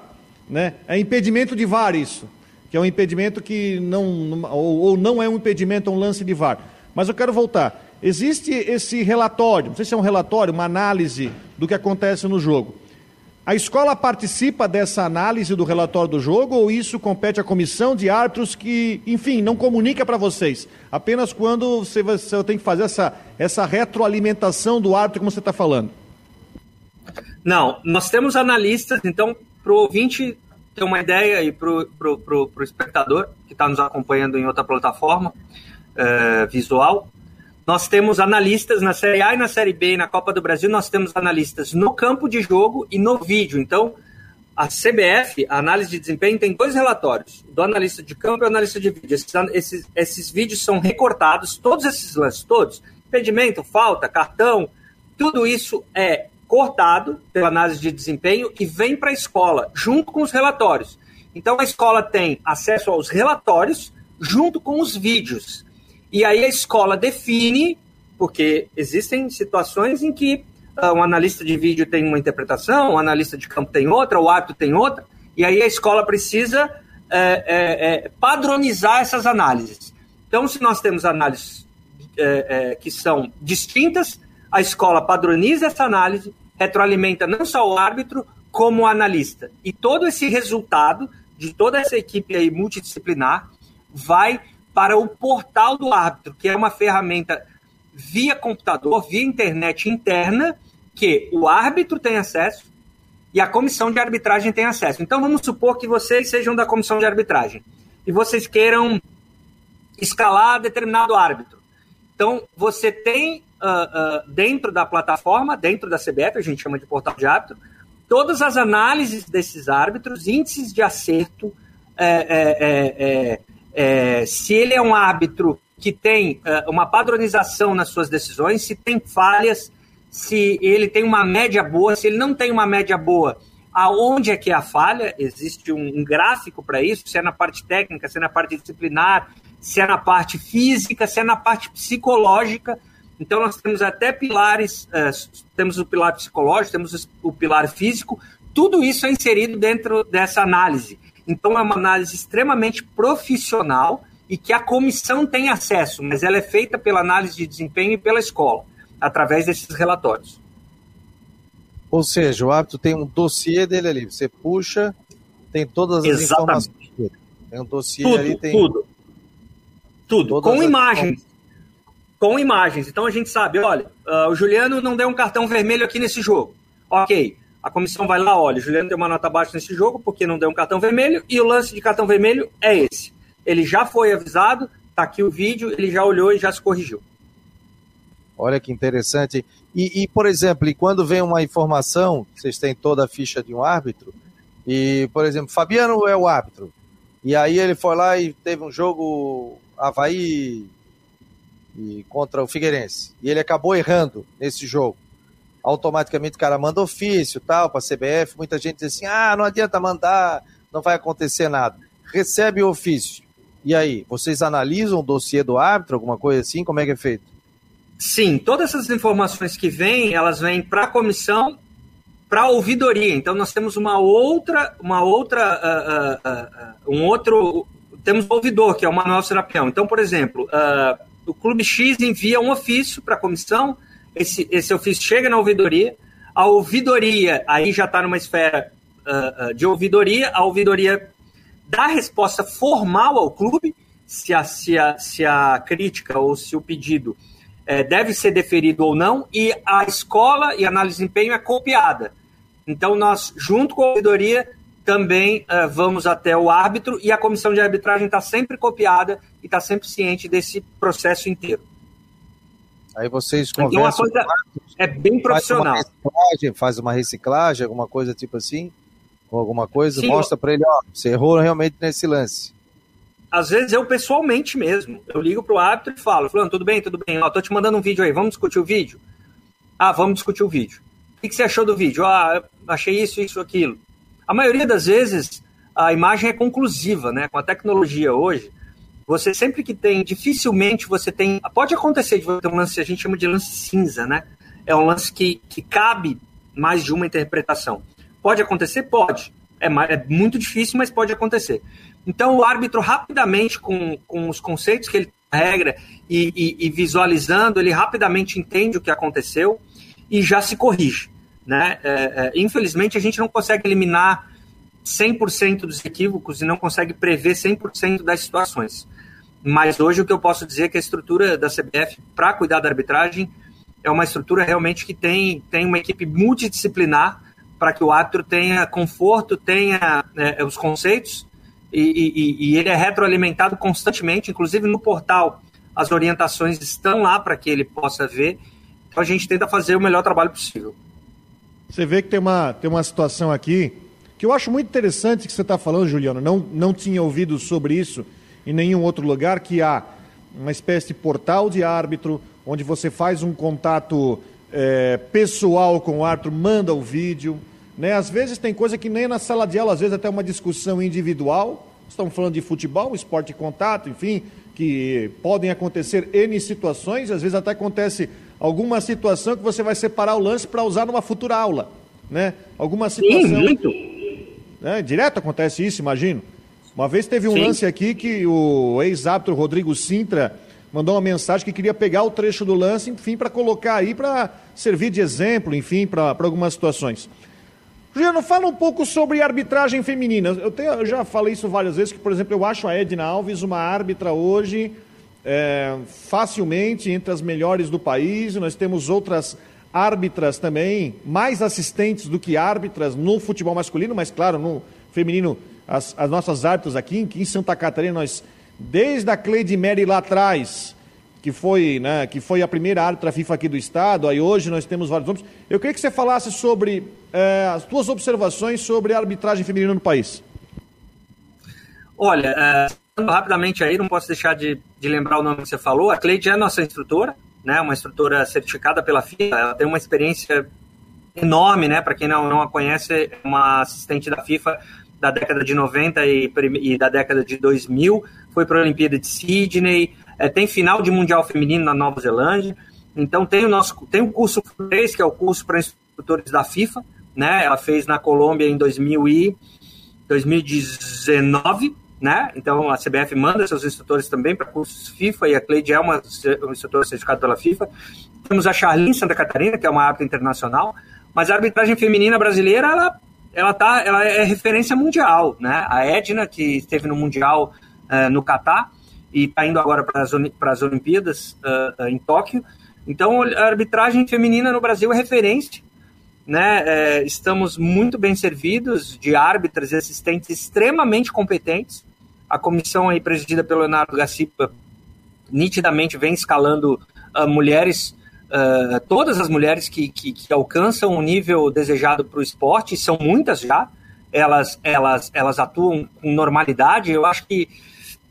né? É impedimento de VAR isso que é um impedimento que não, ou, ou não é um impedimento, é um lance de VAR. Mas eu quero voltar. Existe esse relatório, não sei se é um relatório, uma análise do que acontece no jogo. A escola participa dessa análise do relatório do jogo ou isso compete à comissão de árbitros que, enfim, não comunica para vocês? Apenas quando você, você tem que fazer essa, essa retroalimentação do árbitro, como você está falando? Não, nós temos analistas, então, para o ouvinte ter uma ideia e para o espectador que está nos acompanhando em outra plataforma é, visual, nós temos analistas na Série A e na Série B e na Copa do Brasil, nós temos analistas no campo de jogo e no vídeo. Então, a CBF, a análise de desempenho, tem dois relatórios, do analista de campo e do analista de vídeo. Esses, esses, esses vídeos são recortados, todos esses lances, todos, impedimento, falta, cartão, tudo isso é cortado pela análise de desempenho e vem para a escola, junto com os relatórios. Então a escola tem acesso aos relatórios junto com os vídeos. E aí a escola define, porque existem situações em que uh, um analista de vídeo tem uma interpretação, um analista de campo tem outra, o árbitro tem outra, e aí a escola precisa é, é, é, padronizar essas análises. Então, se nós temos análises é, é, que são distintas, a escola padroniza essa análise, retroalimenta não só o árbitro, como o analista. E todo esse resultado de toda essa equipe aí multidisciplinar vai para o portal do árbitro, que é uma ferramenta via computador, via internet interna, que o árbitro tem acesso e a comissão de arbitragem tem acesso. Então vamos supor que vocês sejam da comissão de arbitragem e vocês queiram escalar determinado árbitro. Então você tem uh, uh, dentro da plataforma, dentro da CBF, a gente chama de portal de árbitro, todas as análises desses árbitros, índices de acerto, é, é, é, se ele é um árbitro que tem uma padronização nas suas decisões, se tem falhas, se ele tem uma média boa, se ele não tem uma média boa, aonde é que é a falha? Existe um, um gráfico para isso, se é na parte técnica, se é na parte disciplinar, se é na parte física, se é na parte psicológica. Então, nós temos até pilares, é, temos o pilar psicológico, temos o pilar físico, tudo isso é inserido dentro dessa análise. Então, é uma análise extremamente profissional e que a comissão tem acesso, mas ela é feita pela análise de desempenho e pela escola, através desses relatórios. Ou seja, o árbitro tem um dossiê dele ali, você puxa, tem todas as Exatamente. informações. Tem um dossiê tudo, ali, tem. Tudo. Tudo. Com imagens. Com imagens. Então a gente sabe, olha, uh, o Juliano não deu um cartão vermelho aqui nesse jogo. Ok. A comissão vai lá, olha, o Juliano deu uma nota baixa nesse jogo porque não deu um cartão vermelho e o lance de cartão vermelho é esse. Ele já foi avisado, tá aqui o vídeo, ele já olhou e já se corrigiu. Olha que interessante. E, e, por exemplo, quando vem uma informação, vocês têm toda a ficha de um árbitro, e, por exemplo, Fabiano é o árbitro, e aí ele foi lá e teve um jogo Havaí e contra o Figueirense, e ele acabou errando nesse jogo. Automaticamente o cara manda ofício, tal, para a CBF, muita gente diz assim, ah, não adianta mandar, não vai acontecer nada. Recebe o ofício. E aí, vocês analisam o dossiê do árbitro, alguma coisa assim? Como é que é feito? Sim, todas essas informações que vêm, elas vêm para a comissão, para a ouvidoria. Então nós temos uma outra, uma outra, uh, uh, uh, um outro, temos o ouvidor que é o Manuel Serapião. Então, por exemplo, o Clube X envia um ofício para a comissão, esse, esse ofício chega na ouvidoria, a ouvidoria aí já está numa esfera de ouvidoria, a ouvidoria dá resposta formal ao clube se a, se a, se a crítica ou se o pedido é, deve ser deferido ou não, e a escola e análise de desempenho é copiada. Então, nós, junto com a ouvidoria, também uh, vamos até o árbitro e a comissão de arbitragem está sempre copiada e está sempre ciente desse processo inteiro. Aí vocês conversam. Então, coisa é bem profissional. Faz uma, reciclagem, faz uma reciclagem, alguma coisa tipo assim? Ou alguma coisa, Sim, mostra para ele, ó, você errou realmente nesse lance às vezes eu pessoalmente mesmo, eu ligo pro árbitro e falo, falando, tudo bem, tudo bem, ó, tô te mandando um vídeo aí, vamos discutir o vídeo? Ah, vamos discutir o vídeo. O que, que você achou do vídeo? Ah, achei isso, isso, aquilo. A maioria das vezes a imagem é conclusiva, né? Com a tecnologia hoje, você sempre que tem, dificilmente você tem, pode acontecer de você ter um lance, a gente chama de lance cinza, né? É um lance que, que cabe mais de uma interpretação. Pode acontecer? Pode. É, é muito difícil, mas pode acontecer. Então, o árbitro, rapidamente, com, com os conceitos que ele regra e, e, e, visualizando, ele rapidamente entende o que aconteceu e já se corrige. Né? É, é, infelizmente, a gente não consegue eliminar 100% dos equívocos e não consegue prever 100% das situações. Mas hoje o que eu posso dizer é que a estrutura da CBF para cuidar da arbitragem é uma estrutura realmente que tem, tem uma equipe multidisciplinar para que o árbitro tenha conforto, tenha é, os conceitos e, e, e ele é retroalimentado constantemente, inclusive no portal as orientações estão lá para que ele possa ver. Então a gente tenta fazer o melhor trabalho possível. Você vê que tem uma, tem uma situação aqui que eu acho muito interessante que você está falando, Juliano. Não, não tinha ouvido sobre isso em nenhum outro lugar, que há uma espécie de portal de árbitro, onde você faz um contato é, pessoal com o árbitro, manda o vídeo, né? Às vezes tem coisa que nem na sala de aula, às vezes até uma discussão individual. Estamos falando de futebol, esporte de contato, enfim, que podem acontecer N situações, às vezes até acontece alguma situação que você vai separar o lance para usar numa futura aula. Né? Alguma situação. Sim, muito. Né? Direto acontece isso, imagino. Uma vez teve um Sim. lance aqui que o ex-árbitro Rodrigo Sintra mandou uma mensagem que queria pegar o trecho do lance, enfim, para colocar aí, para servir de exemplo, enfim, para algumas situações. Juliano, fala um pouco sobre arbitragem feminina. Eu, tenho, eu, já falei isso várias vezes, que, por exemplo, eu acho a Edna Alves uma árbitra hoje é, facilmente entre as melhores do país. Nós temos outras árbitras também, mais assistentes do que árbitras no futebol masculino, mas claro, no feminino, as, as nossas árbitras aqui, aqui em Santa Catarina, nós, desde a Cleide Mary lá atrás, que foi, né, que foi a primeira árbitra FIFA aqui do estado, aí hoje nós temos vários nomes. Eu queria que você falasse sobre é, as suas observações sobre a arbitragem feminina no país. Olha, é, rapidamente aí, não posso deixar de, de, lembrar o nome que você falou. A Cleide é nossa instrutora, né, uma instrutora certificada pela FIFA, ela tem uma experiência enorme, né, para quem não, não a conhece, é uma assistente da FIFA da década de 90 e, e da década de 2000, foi para a Olimpíada de Sydney, é, tem final de Mundial Feminino na Nova Zelândia. Então tem o nosso tem o curso 3, que é o curso para instrutores da FIFA, né? Ela fez na Colômbia em 2000 e 2019, né? Então a CBF manda seus instrutores também para cursos FIFA e a Cleide é uma, uma instrutora certificada pela FIFA. Temos a Charlene Santa Catarina, que é uma árbitra internacional, mas a arbitragem feminina brasileira ela ela, tá, ela é referência mundial, né? A Edna, que esteve no Mundial uh, no Catar e está indo agora para as Olimpíadas uh, uh, em Tóquio. Então, a arbitragem feminina no Brasil é referência. Né? É, estamos muito bem servidos de árbitras e assistentes extremamente competentes. A comissão aí presidida pelo Leonardo Gacipa nitidamente vem escalando mulheres uh, todas as mulheres que, que, que alcançam o nível desejado para o esporte, são muitas já, elas, elas, elas atuam com normalidade. Eu acho que,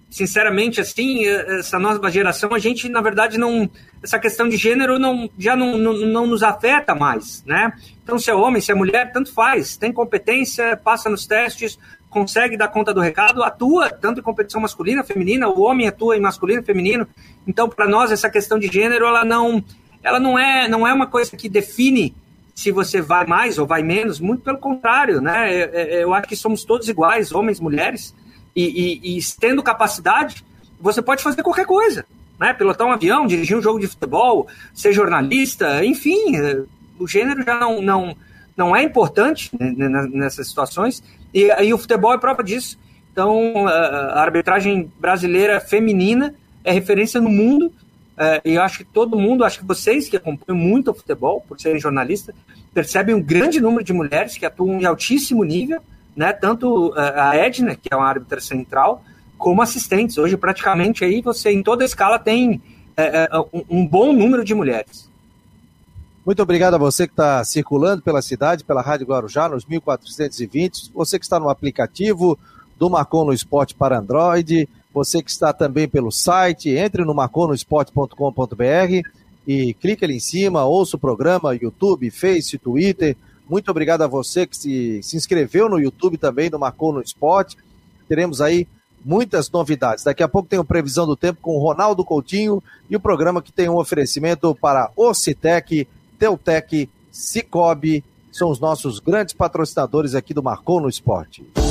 sinceramente, assim, essa nova geração, a gente, na verdade, não. Essa questão de gênero não, já não, não, não nos afeta mais, né? Então, se é homem, se é mulher, tanto faz. Tem competência, passa nos testes, consegue dar conta do recado, atua tanto em competição masculina, feminina, o homem atua em masculino, feminino. Então, para nós, essa questão de gênero, ela não, ela não é, não é uma coisa que define se você vai mais ou vai menos, muito pelo contrário, né? Eu, é, é, eu acho que somos todos iguais, homens, mulheres, e, e, e, tendo capacidade, você pode fazer qualquer coisa, né? Pilotar um avião, dirigir um jogo de futebol, ser jornalista, enfim, é, o gênero já não, não, não é importante nessas situações, e, e o futebol é prova disso. Então, a arbitragem brasileira feminina é referência no mundo é, e eu acho que todo mundo, acho que vocês que acompanham muito o futebol, por serem jornalistas, percebem um grande número de mulheres que atuam em altíssimo nível, né? Tanto é, a Edna, que é uma árbitra central, como assistentes. Hoje, praticamente, aí você, em toda a escala, tem é, um, um bom número de mulheres. Muito obrigado a você que está circulando pela cidade, pela Rádio Guarujá, nos 1420. Você que está no aplicativo do Marcon no Esporte para Android, você que está também pelo site, entre no marconosport.com.br e clique ali em cima, ouça o programa, YouTube, Face, Twitter. Muito obrigado a você que se, se inscreveu no YouTube também do Marcou no Esporte. Teremos aí muitas novidades. Daqui a pouco tem o Previsão do Tempo com o Ronaldo Coutinho e o programa que tem um oferecimento para Ocitec, Teutec, Cicobi, são os nossos grandes patrocinadores aqui do Marcou no Esporte.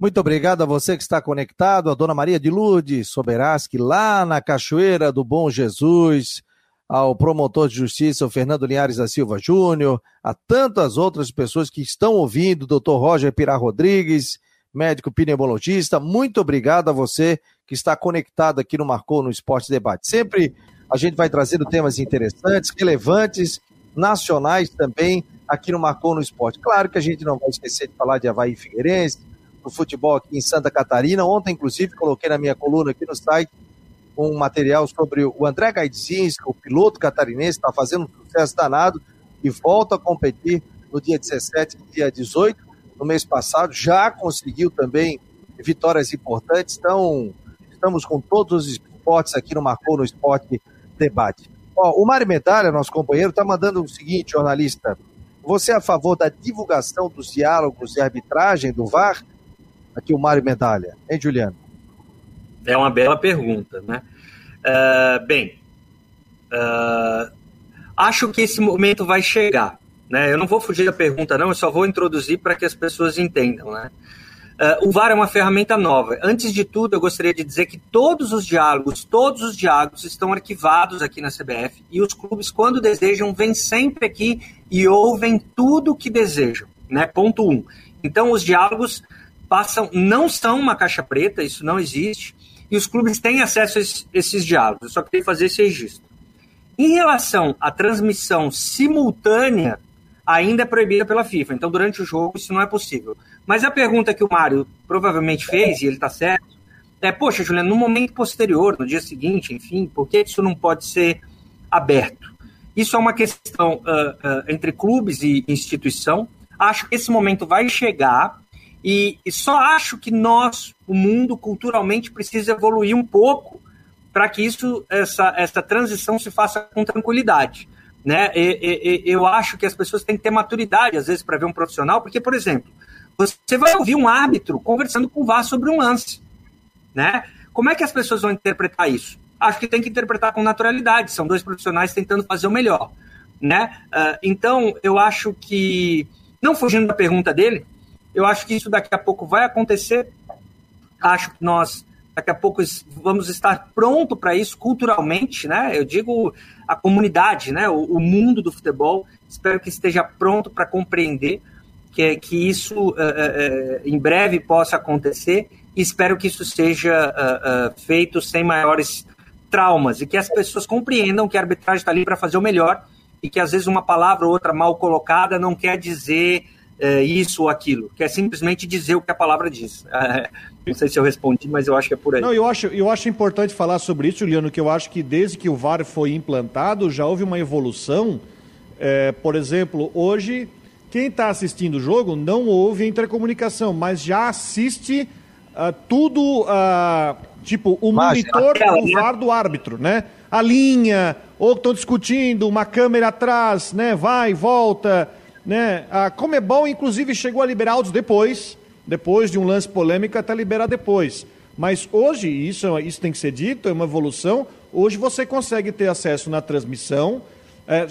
Muito obrigado a você que está conectado, a Dona Maria de Lourdes lá na Cachoeira do Bom Jesus, ao promotor de justiça, o Fernando Linhares da Silva Júnior, a tantas outras pessoas que estão ouvindo, doutor Roger Pirá Rodrigues, médico pneumologista. Muito obrigado a você que está conectado aqui no Marcou no Esporte Debate. Sempre a gente vai trazendo temas interessantes, relevantes, nacionais também, aqui no Marcou no Esporte. Claro que a gente não vai esquecer de falar de Havaí Figueirense, do futebol aqui em Santa Catarina. Ontem, inclusive, coloquei na minha coluna aqui no site um material sobre o André Gaidzinski, o piloto catarinense, está fazendo um sucesso danado e volta a competir no dia 17 e dia 18. No mês passado, já conseguiu também vitórias importantes. Então, estamos com todos os esportes aqui no Marcou no Esporte Debate. Ó, o Mário Medalha, nosso companheiro, está mandando o seguinte, jornalista. Você é a favor da divulgação dos diálogos de arbitragem do VAR? Aqui o Mário Medalha. Hein, Juliano? É uma bela pergunta, né? Uh, bem, Uh, acho que esse momento vai chegar. Né? Eu não vou fugir da pergunta, não, eu só vou introduzir para que as pessoas entendam. Né? Uh, o VAR é uma ferramenta nova. Antes de tudo, eu gostaria de dizer que todos os diálogos, todos os diálogos estão arquivados aqui na CBF e os clubes, quando desejam, vêm sempre aqui e ouvem tudo o que desejam. Né? Ponto um. Então, os diálogos passam, não são uma caixa preta, isso não existe, e os clubes têm acesso a esses, diálogos. Só queria fazer esse registro. Em relação à transmissão simultânea, ainda é proibida pela FIFA. Então, durante o jogo, isso não é possível. Mas a pergunta que o Mário provavelmente fez, e ele está certo, é: poxa, Juliano, no momento posterior, no dia seguinte, enfim, por que isso não pode ser aberto? Isso é uma questão uh, uh, entre clubes e instituição. Acho que esse momento vai chegar e, e só acho que nós, o mundo, culturalmente, precisa evoluir um pouco para que isso, essa, essa transição se faça com tranquilidade. Né? E, e, eu acho que as pessoas têm que ter maturidade, às vezes, para ver um profissional, porque, por exemplo, você vai ouvir um árbitro conversando com o VAR sobre um lance. Né? Como é que as pessoas vão interpretar isso? Acho que tem que interpretar com naturalidade, são dois profissionais tentando fazer o melhor. Né? Uh, então, eu acho que, não fugindo da pergunta dele, eu acho que isso daqui a pouco vai acontecer. Acho que nós daqui a pouco vamos estar pronto para isso culturalmente, né? Eu digo a comunidade, né? O, o mundo do futebol. Espero que esteja pronto para compreender que, que isso uh, uh, em breve possa acontecer e espero que isso seja feito sem maiores traumas e que as pessoas compreendam que a arbitragem está ali para fazer o melhor e que às vezes uma palavra ou outra mal colocada não quer dizer é, isso ou aquilo, que é simplesmente dizer o que a palavra diz. É, não sei se eu respondi, mas eu acho que é por aí. Não, eu acho, eu acho importante falar sobre isso, Juliano, que eu acho que desde que o VAR foi implantado já houve uma evolução. É, por exemplo, hoje, quem está assistindo o jogo não ouve a intercomunicação, mas já assiste uh, tudo, uh, tipo, o monitor do? VAR do árbitro, né? A linha, ou estão discutindo, uma câmera atrás, né? Vai, volta né? A Comebol, inclusive, chegou a liberar áudios depois, depois de um lance polêmico, até liberar depois. Mas hoje, isso, isso tem que ser dito, é uma evolução. Hoje você consegue ter acesso na transmissão. É,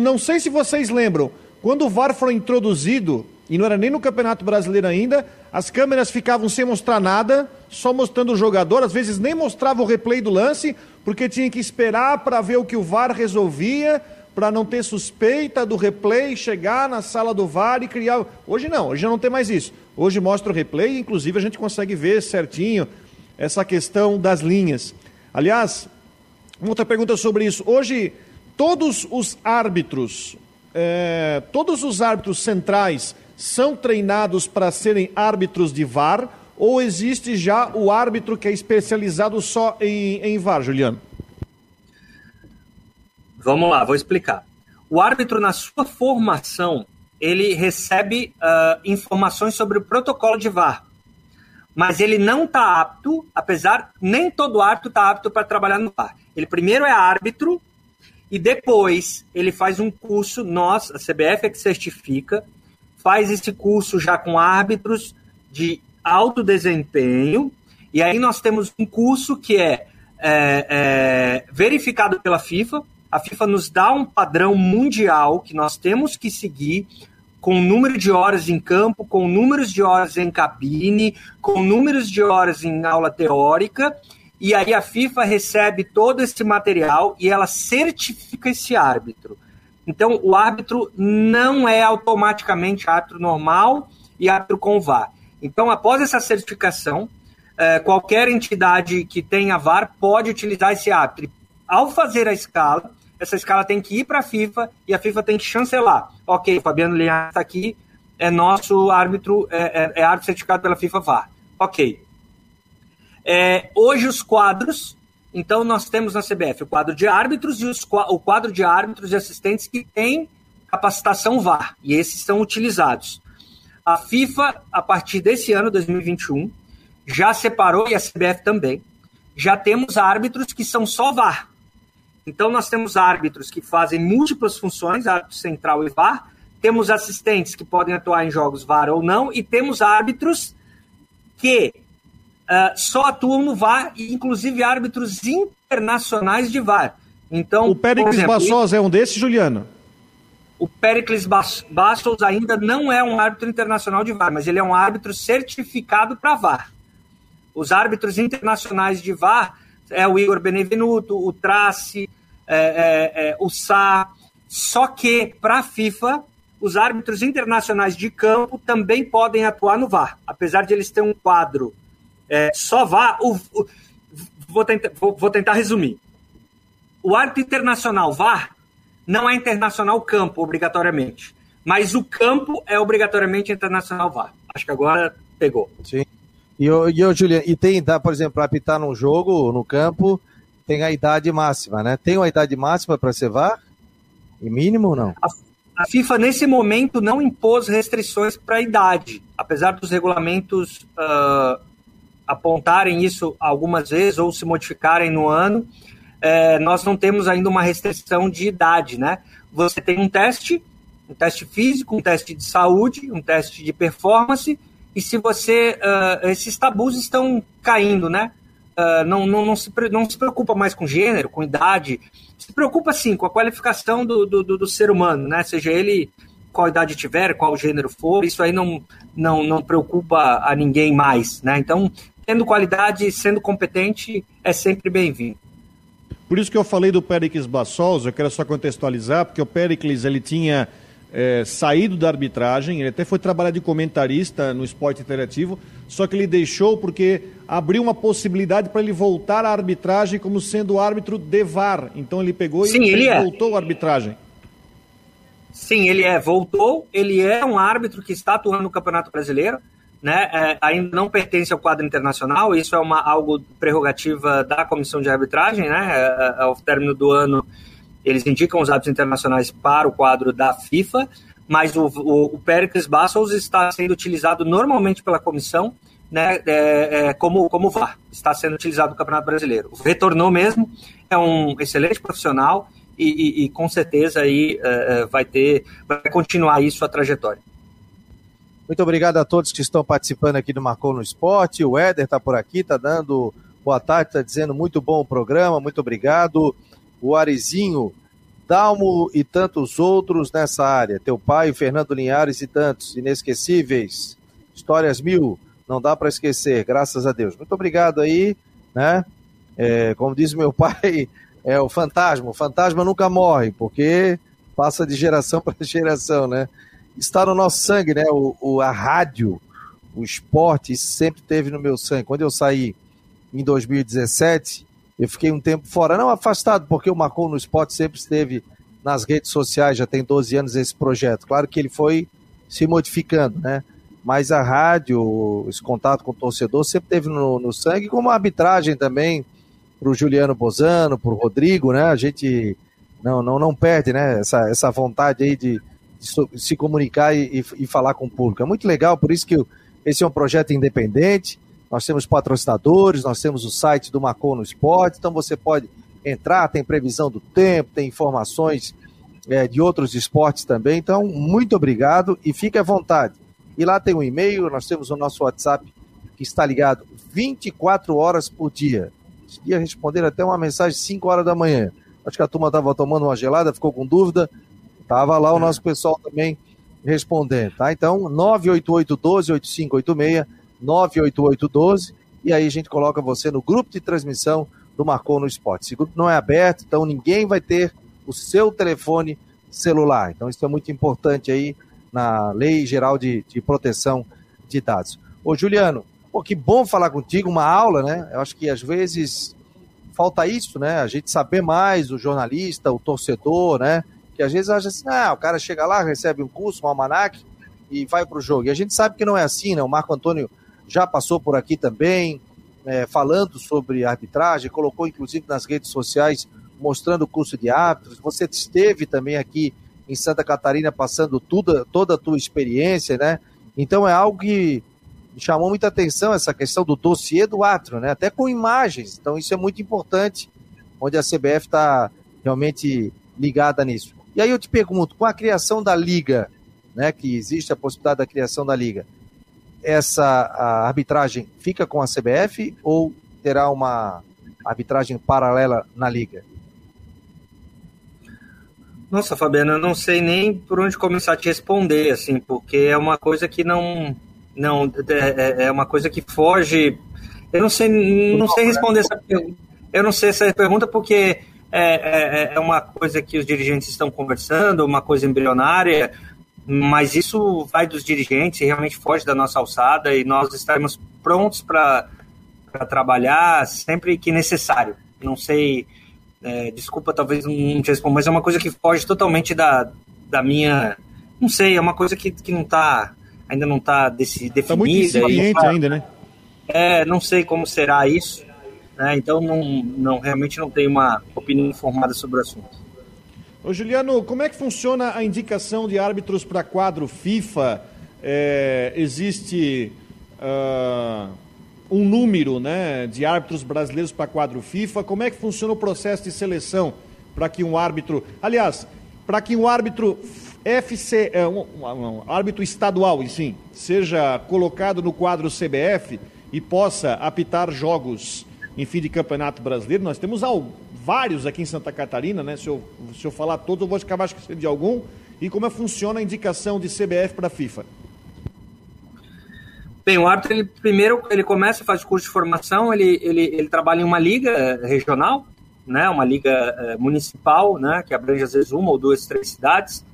não sei se vocês lembram, quando o VAR foi introduzido, e não era nem no Campeonato Brasileiro ainda, as câmeras ficavam sem mostrar nada, só mostrando o jogador, às vezes nem mostrava o replay do lance, porque tinha que esperar para ver o que o VAR resolvia para não ter suspeita do replay, chegar na sala do VAR e criar. Hoje não, hoje já não tem mais isso. Hoje mostra o replay, inclusive a gente consegue ver certinho essa questão das linhas. Aliás, uma outra pergunta sobre isso. Hoje, todos os árbitros, é, todos os árbitros centrais são treinados para serem árbitros de VAR ou existe já o árbitro que é especializado só em, em VAR, Juliano? Vamos lá, vou explicar. O árbitro, na sua formação, ele recebe uh, informações sobre o protocolo de VAR. Mas ele não está apto, apesar, nem todo árbitro está apto para trabalhar no VAR. Ele primeiro é árbitro e depois ele faz um curso, nós, a CBF é que certifica, faz esse curso já com árbitros de alto desempenho. E aí nós temos um curso que é, é, é verificado pela FIFA, a FIFA nos dá um padrão mundial que nós temos que seguir com número de horas em campo, com números de horas em cabine, com números de horas em aula teórica, e aí a FIFA recebe todo esse material e ela certifica esse árbitro. Então, o árbitro não é automaticamente árbitro normal e árbitro com VAR. Então, após essa certificação, eh, qualquer entidade que tenha VAR pode utilizar esse árbitro. Ao fazer a escala, essa escala tem que ir para a FIFA e a FIFA tem que chancelar. Ok, Fabiano Linhares está aqui, é nosso árbitro, é, é, é, árbitro certificado pela FIFA VAR. Ok. É, hoje os quadros, então nós temos na CBF o quadro de árbitros e os, o quadro de árbitros e assistentes que tem capacitação VAR, e esses são utilizados. A FIFA, a partir desse ano, 2021, já separou, e a CBF também, já temos árbitros que são só VAR. Então, nós temos árbitros que fazem múltiplas funções, árbitro central e VAR, temos assistentes que podem atuar em jogos VAR ou não, e temos árbitros que uh, só atuam no VAR, e inclusive árbitros internacionais de VAR. Então, o Péricles Bassos é um desses, Juliano? O Péricles Bastos ainda não é um árbitro internacional de VAR, mas ele é um árbitro certificado para VAR. Os árbitros internacionais de VAR é o Igor Benevenuto, o Trace, é, é, é, o Sá. Só que, para a FIFA, os árbitros internacionais de campo também podem atuar no VAR, apesar de eles terem um quadro é, só VAR. O, o, vou, tentar, vou, vou tentar resumir. O árbitro internacional VAR não é internacional campo, obrigatoriamente. Mas o campo é obrigatoriamente internacional VAR. Acho que agora pegou. Sim. E, o, e, Juliano, e tem, por exemplo, para apitar num jogo, no campo, tem a idade máxima, né? Tem uma idade máxima para ser VAR? E mínimo ou não? A, a, FIFA, nesse momento, não impôs restrições para a idade, apesar dos regulamentos uh, apontarem isso algumas vezes ou se modificarem no ano é, nós não temos ainda uma restrição de idade, né? Você tem um teste, um teste físico, um teste de saúde, um teste de performance, e se você. Uh, esses tabus estão caindo, né? Uh, não, não, não, se, não se preocupa mais com gênero, com idade, se preocupa sim com a qualificação do, do, do ser humano, né? Seja ele qual idade tiver, qual gênero for, isso aí não, não, não preocupa a ninguém mais, né? Então, tendo qualidade, sendo competente, é sempre bem-vindo. Por isso que eu falei do Pericles Bassols, eu quero só contextualizar, porque o Pericles ele tinha é, saído da arbitragem, ele até foi trabalhar de comentarista no esporte interativo, só que ele deixou porque abriu uma possibilidade para ele voltar à arbitragem como sendo árbitro de VAR. Então ele pegou Sim, e ele é. voltou à arbitragem. Sim, ele é, voltou, ele é um árbitro que está atuando no Campeonato Brasileiro, né, é, ainda não pertence ao quadro internacional, isso é uma, algo prerrogativa da comissão de arbitragem, né, é, é, ao término do ano eles indicam os árbitros internacionais para o quadro da FIFA, mas o, o, o Pericles Bassos está sendo utilizado normalmente pela comissão, né, é, é, como, como VAR, está sendo utilizado no Campeonato Brasileiro. Retornou mesmo, é um excelente profissional e, e, e com certeza aí é, vai ter, vai continuar isso a trajetória. Muito obrigado a todos que estão participando aqui do Marcou no Esporte. O Éder está por aqui, está dando boa tarde, está dizendo muito bom o programa, muito obrigado. O Arizinho, Dalmo e tantos outros nessa área. Teu pai, Fernando Linhares e tantos inesquecíveis. Histórias mil, não dá para esquecer, graças a Deus. Muito obrigado aí, né? É, como diz meu pai, é o fantasma. O fantasma nunca morre, porque passa de geração para geração, né? está no nosso sangue, né? O, o, a rádio, o esporte, sempre teve no meu sangue. Quando eu saí em 2017, eu fiquei um tempo fora, não afastado, porque o Marcou no Esporte sempre esteve nas redes sociais, já tem 12 anos esse projeto. Claro que ele foi se modificando, né? Mas a rádio, esse contato com o torcedor sempre teve no, no sangue, como a arbitragem também, para o Juliano Bozano, para o Rodrigo, né? A gente não, não, não perde, né? Essa, essa vontade aí de, se comunicar e, e, falar com o público. É muito legal, por isso que esse é um projeto independente. Nós temos patrocinadores, nós temos o site do Macon no Esporte, então você pode entrar, tem previsão do tempo, tem informações é, de outros esportes também. Então, muito obrigado e fique à vontade. E lá tem um e-mail, nós temos o nosso WhatsApp que está ligado 24 horas por dia. Dia responder até uma mensagem 5 horas da manhã. Acho que a turma estava tomando uma gelada, ficou com dúvida. Tava lá o nosso pessoal também respondendo, tá? Então, 988-12-8586, 988-12, e aí a gente coloca você no grupo de transmissão do Marcou no Esporte. Esse grupo não é aberto, então ninguém vai ter o seu telefone celular. Então, isso é muito importante aí na Lei Geral de, de Proteção de Dados. Ô, Juliano, pô, que bom falar contigo, uma aula, né? Eu acho que às vezes falta isso, né? A gente saber mais, o jornalista, o torcedor, né? que às vezes acha assim, ah, o cara chega lá, recebe um curso, um almanac e vai para o jogo. E a gente sabe que não é assim, né? O Marco Antônio já passou por aqui também, é, falando sobre arbitragem, colocou inclusive nas redes sociais mostrando o curso de árbitros. Você esteve também aqui em Santa Catarina passando tudo, toda a tua experiência, né? Então é algo que chamou muita atenção essa questão do dossiê do árbitro, né? Até com imagens. Então isso é muito importante, onde a CBF está realmente ligada nisso. E aí eu te pergunto, com a criação da liga, né, que existe a possibilidade da criação da liga, essa arbitragem fica com a CBF ou terá uma arbitragem paralela na liga? Nossa, Fabiana, eu não sei nem por onde começar a te responder, assim, porque é uma coisa que não. Não, é, é, é uma coisa que foge. Eu não sei, não sei responder essa pergunta. Eu não sei essa pergunta porque é, é, é uma coisa que os dirigentes estão conversando, uma coisa embrionária, mas isso vai dos dirigentes e realmente foge da nossa alçada e nós estaremos prontos para trabalhar sempre que necessário. Não sei, é, desculpa, talvez não te responda, mas é uma coisa que foge totalmente da, da minha. Não sei, é uma coisa que, que não está ainda não está definida. Está muito incipiente tá, ainda, né? É, não sei como será isso, né? então não, não, realmente não tenho uma opinião informada sobre o assunto. Ô Juliano, como é que funciona a indicação de árbitros para quadro FIFA? É, existe uh, um número né, de árbitros brasileiros para quadro FIFA? Como é que funciona o processo de seleção para que um árbitro. Aliás, para que um árbitro FC, é, um, um, um, árbitro estadual, enfim, seja colocado no quadro CBF e possa apitar jogos em fim de campeonato brasileiro, nós temos vários aqui em Santa Catarina, né? Se eu, se eu falar todos, eu vou acabar esquecendo de algum. E como é funciona a indicação de CBF para a FIFA? Bem, o árbitro, ele, primeiro, ele começa, faz curso de formação, ele, ele, ele trabalha em uma liga eh, regional, né, uma liga é, municipal, né, que abrange às vezes uma ou duas, três cidades.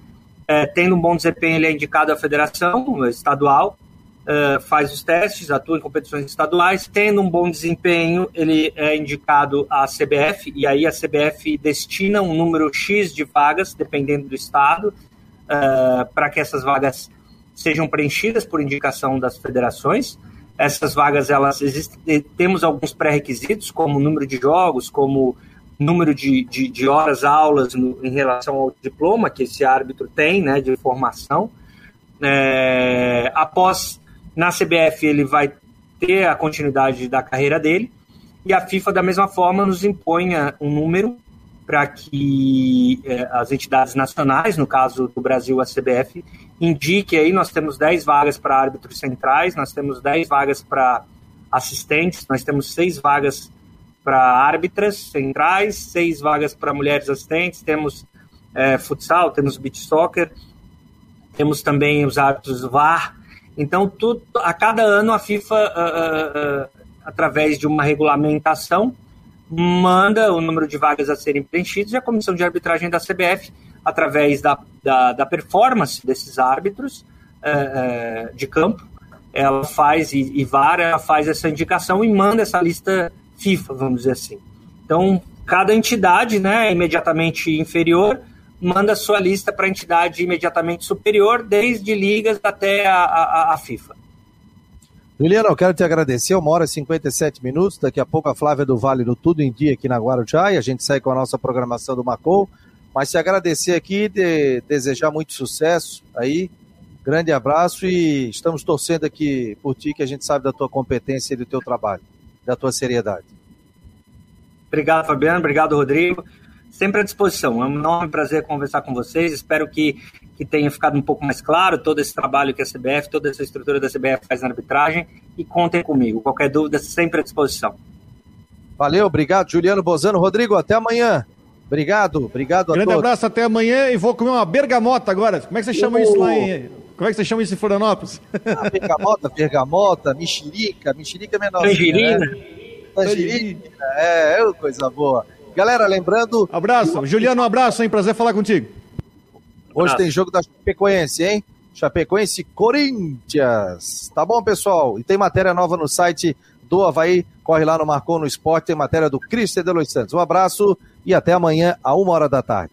É, tendo um bom desempenho, ele é indicado à federação estadual, uh, faz os testes, atua em competições estaduais, tendo um bom desempenho, ele é indicado à CBF, e aí a CBF destina um número X de vagas, dependendo do estado, uh, para que essas vagas sejam preenchidas por indicação das federações. Essas vagas, elas existem, temos alguns pré-requisitos, como número de jogos, como número de, de, de horas aulas no, em relação ao diploma que esse árbitro tem, né, de formação. É, após na CBF ele vai ter a continuidade da carreira dele e a FIFA da mesma forma nos impõe um número para que é, as entidades nacionais, no caso do Brasil a CBF, indique aí nós temos 10 vagas para árbitros centrais, nós temos 10 vagas para assistentes, nós temos 6 vagas para árbitras centrais, 6 vagas para mulheres assistentes, temos é, futsal, temos beach soccer, temos também os árbitros VAR, então, tudo, a cada ano a FIFA, uh, uh, através de uma regulamentação, manda o número de vagas a serem preenchidas e a comissão de arbitragem da CBF, através da, da, da performance desses árbitros uh, de campo, ela faz, e, e faz essa indicação e manda essa lista FIFA, vamos dizer assim. Então, cada entidade né, é imediatamente inferior manda sua lista para a entidade imediatamente superior, desde ligas até a, a, a FIFA. Juliano, eu quero te agradecer, uma hora e 57 minutos, daqui a pouco a Flávia do Vale no Tudo em Dia aqui na Guarujá, e a gente sai com a nossa programação do Macou, mas te agradecer aqui, de, desejar muito sucesso aí, grande abraço e estamos torcendo aqui por ti, que a gente sabe da tua competência e do teu trabalho, da tua seriedade. Obrigado, Fabiano, obrigado, Rodrigo sempre à disposição. É um enorme prazer conversar com vocês. Espero que, que tenha ficado um pouco mais claro todo esse trabalho que a CBF, toda essa estrutura da CBF faz na arbitragem. E contem comigo. Qualquer dúvida, sempre à disposição. Valeu, obrigado, Juliano Bozano. Rodrigo, até amanhã. Obrigado, obrigado a Grande todos. abraço, até amanhã e vou comer uma bergamota agora. Como é que você chama isso lá em... Como é que você chama isso em Florianópolis? Ah, bergamota, bergamota, mexerica, mexerica menor. Tangerina. Né? Tangerina, é, é coisa boa. Galera, lembrando. Abraço. Juliano, um abraço, hein? Prazer falar contigo. Hoje tem jogo da Chapecoense, hein? Chapecoense Corinthians. Tá bom, pessoal? E tem matéria nova no site do Havaí. Corre lá no Marcou no Esporte, tem matéria do Cristian de Los Santos. Um abraço e até amanhã, a uma hora da tarde.